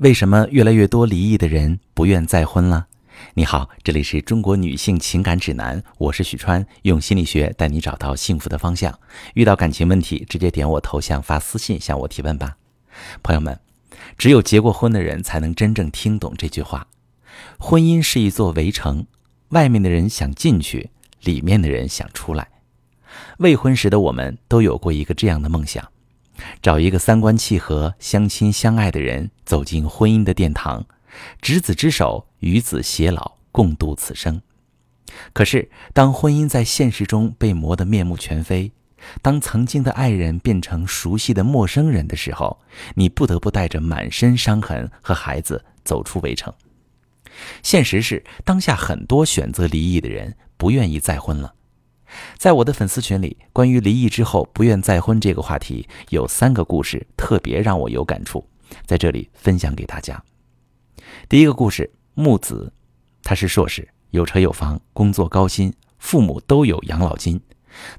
为什么越来越多离异的人不愿再婚了？你好，这里是中国女性情感指南，我是许川，用心理学带你找到幸福的方向。遇到感情问题，直接点我头像发私信向我提问吧。朋友们，只有结过婚的人才能真正听懂这句话：婚姻是一座围城，外面的人想进去，里面的人想出来。未婚时的我们都有过一个这样的梦想。找一个三观契合、相亲相爱的人，走进婚姻的殿堂，执子之手，与子偕老，共度此生。可是，当婚姻在现实中被磨得面目全非，当曾经的爱人变成熟悉的陌生人的时候，你不得不带着满身伤痕和孩子走出围城。现实是，当下很多选择离异的人不愿意再婚了。在我的粉丝群里，关于离异之后不愿再婚这个话题，有三个故事特别让我有感触，在这里分享给大家。第一个故事，木子，他是硕士，有车有房，工作高薪，父母都有养老金，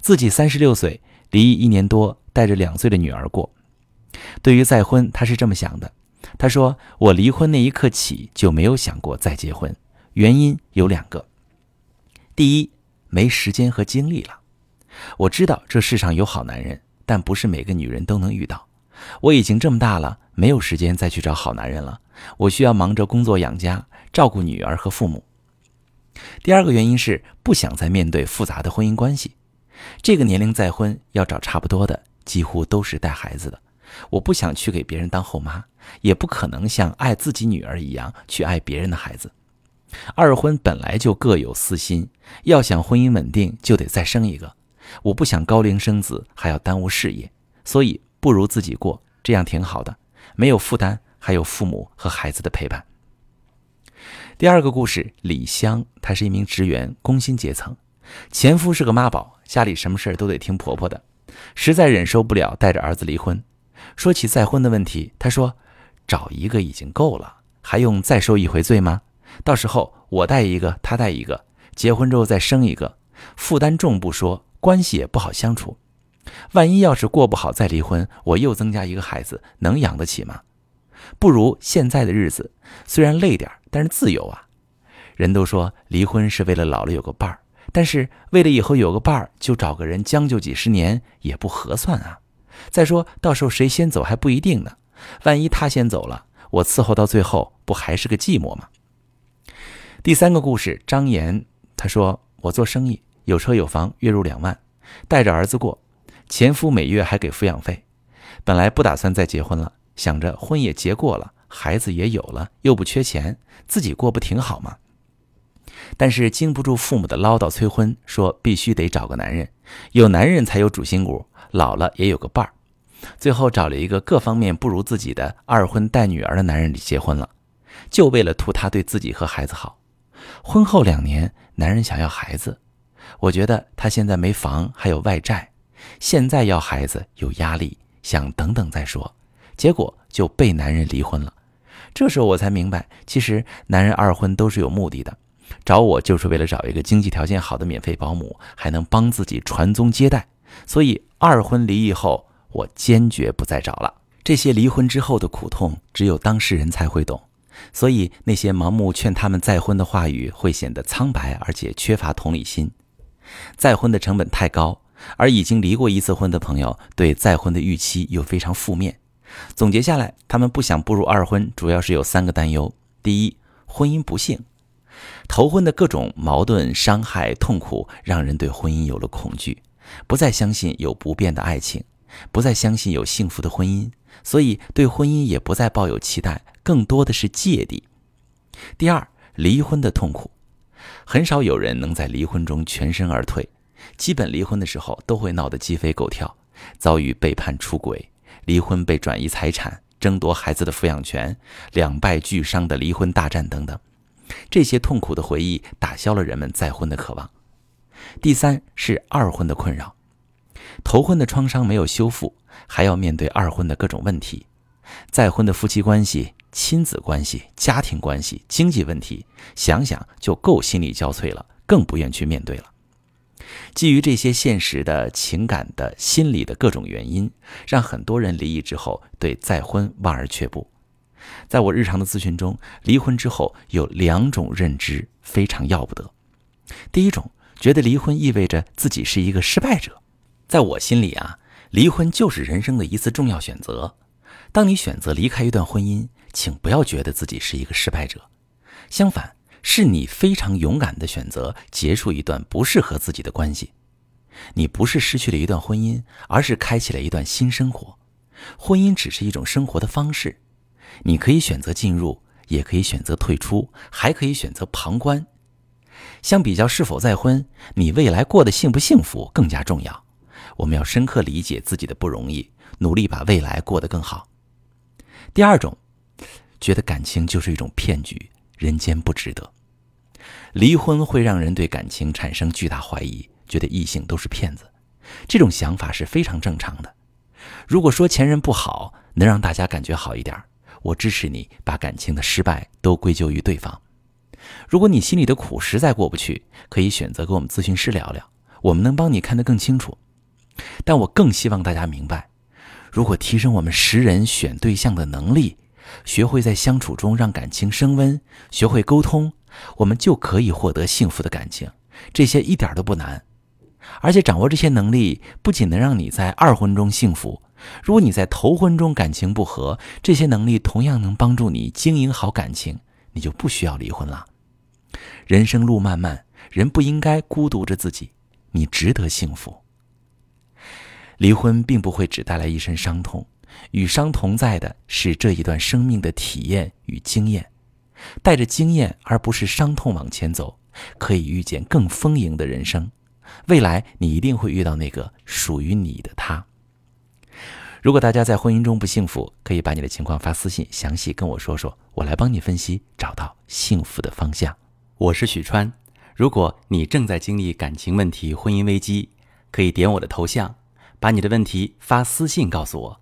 自己三十六岁，离异一年多，带着两岁的女儿过。对于再婚，他是这么想的：他说，我离婚那一刻起就没有想过再结婚，原因有两个，第一。没时间和精力了。我知道这世上有好男人，但不是每个女人都能遇到。我已经这么大了，没有时间再去找好男人了。我需要忙着工作养家，照顾女儿和父母。第二个原因是不想再面对复杂的婚姻关系。这个年龄再婚要找差不多的，几乎都是带孩子的。我不想去给别人当后妈，也不可能像爱自己女儿一样去爱别人的孩子。二婚本来就各有私心，要想婚姻稳定，就得再生一个。我不想高龄生子，还要耽误事业，所以不如自己过，这样挺好的，没有负担，还有父母和孩子的陪伴。第二个故事，李香，她是一名职员，工薪阶层，前夫是个妈宝，家里什么事儿都得听婆婆的，实在忍受不了，带着儿子离婚。说起再婚的问题，她说：“找一个已经够了，还用再受一回罪吗？”到时候我带一个，他带一个，结婚之后再生一个，负担重不说，关系也不好相处。万一要是过不好再离婚，我又增加一个孩子，能养得起吗？不如现在的日子，虽然累点，但是自由啊。人都说离婚是为了老了有个伴儿，但是为了以后有个伴儿，就找个人将就几十年也不合算啊。再说到时候谁先走还不一定呢，万一他先走了，我伺候到最后，不还是个寂寞吗？第三个故事，张岩，他说：“我做生意，有车有房，月入两万，带着儿子过，前夫每月还给抚养费。本来不打算再结婚了，想着婚也结过了，孩子也有了，又不缺钱，自己过不挺好吗？但是经不住父母的唠叨催婚，说必须得找个男人，有男人才有主心骨，老了也有个伴儿。最后找了一个各方面不如自己的二婚带女儿的男人结婚了，就为了图他对自己和孩子好。”婚后两年，男人想要孩子，我觉得他现在没房，还有外债，现在要孩子有压力，想等等再说，结果就被男人离婚了。这时候我才明白，其实男人二婚都是有目的的，找我就是为了找一个经济条件好的免费保姆，还能帮自己传宗接代。所以二婚离异后，我坚决不再找了。这些离婚之后的苦痛，只有当事人才会懂。所以，那些盲目劝他们再婚的话语会显得苍白，而且缺乏同理心。再婚的成本太高，而已经离过一次婚的朋友对再婚的预期又非常负面。总结下来，他们不想步入二婚，主要是有三个担忧：第一，婚姻不幸；头婚的各种矛盾、伤害、痛苦，让人对婚姻有了恐惧，不再相信有不变的爱情，不再相信有幸福的婚姻。所以，对婚姻也不再抱有期待，更多的是芥蒂。第二，离婚的痛苦，很少有人能在离婚中全身而退，基本离婚的时候都会闹得鸡飞狗跳，遭遇背叛、出轨、离婚被转移财产、争夺孩子的抚养权、两败俱伤的离婚大战等等。这些痛苦的回忆打消了人们再婚的渴望。第三是二婚的困扰。头婚的创伤没有修复，还要面对二婚的各种问题，再婚的夫妻关系、亲子关系、家庭关系、经济问题，想想就够心力交瘁了，更不愿去面对了。基于这些现实的情感的心理的各种原因，让很多人离异之后对再婚望而却步。在我日常的咨询中，离婚之后有两种认知非常要不得。第一种，觉得离婚意味着自己是一个失败者。在我心里啊，离婚就是人生的一次重要选择。当你选择离开一段婚姻，请不要觉得自己是一个失败者，相反，是你非常勇敢的选择结束一段不适合自己的关系。你不是失去了一段婚姻，而是开启了一段新生活。婚姻只是一种生活的方式。你可以选择进入，也可以选择退出，还可以选择旁观。相比较是否再婚，你未来过得幸不幸福更加重要。我们要深刻理解自己的不容易，努力把未来过得更好。第二种，觉得感情就是一种骗局，人间不值得。离婚会让人对感情产生巨大怀疑，觉得异性都是骗子。这种想法是非常正常的。如果说前任不好，能让大家感觉好一点。我支持你把感情的失败都归咎于对方。如果你心里的苦实在过不去，可以选择跟我们咨询师聊聊，我们能帮你看得更清楚。但我更希望大家明白，如果提升我们识人选对象的能力，学会在相处中让感情升温，学会沟通，我们就可以获得幸福的感情。这些一点都不难，而且掌握这些能力，不仅能让你在二婚中幸福。如果你在头婚中感情不和，这些能力同样能帮助你经营好感情，你就不需要离婚了。人生路漫漫，人不应该孤独着自己，你值得幸福。离婚并不会只带来一身伤痛，与伤同在的是这一段生命的体验与经验。带着经验而不是伤痛往前走，可以遇见更丰盈的人生。未来你一定会遇到那个属于你的他。如果大家在婚姻中不幸福，可以把你的情况发私信，详细跟我说说，我来帮你分析，找到幸福的方向。我是许川。如果你正在经历感情问题、婚姻危机，可以点我的头像，把你的问题发私信告诉我，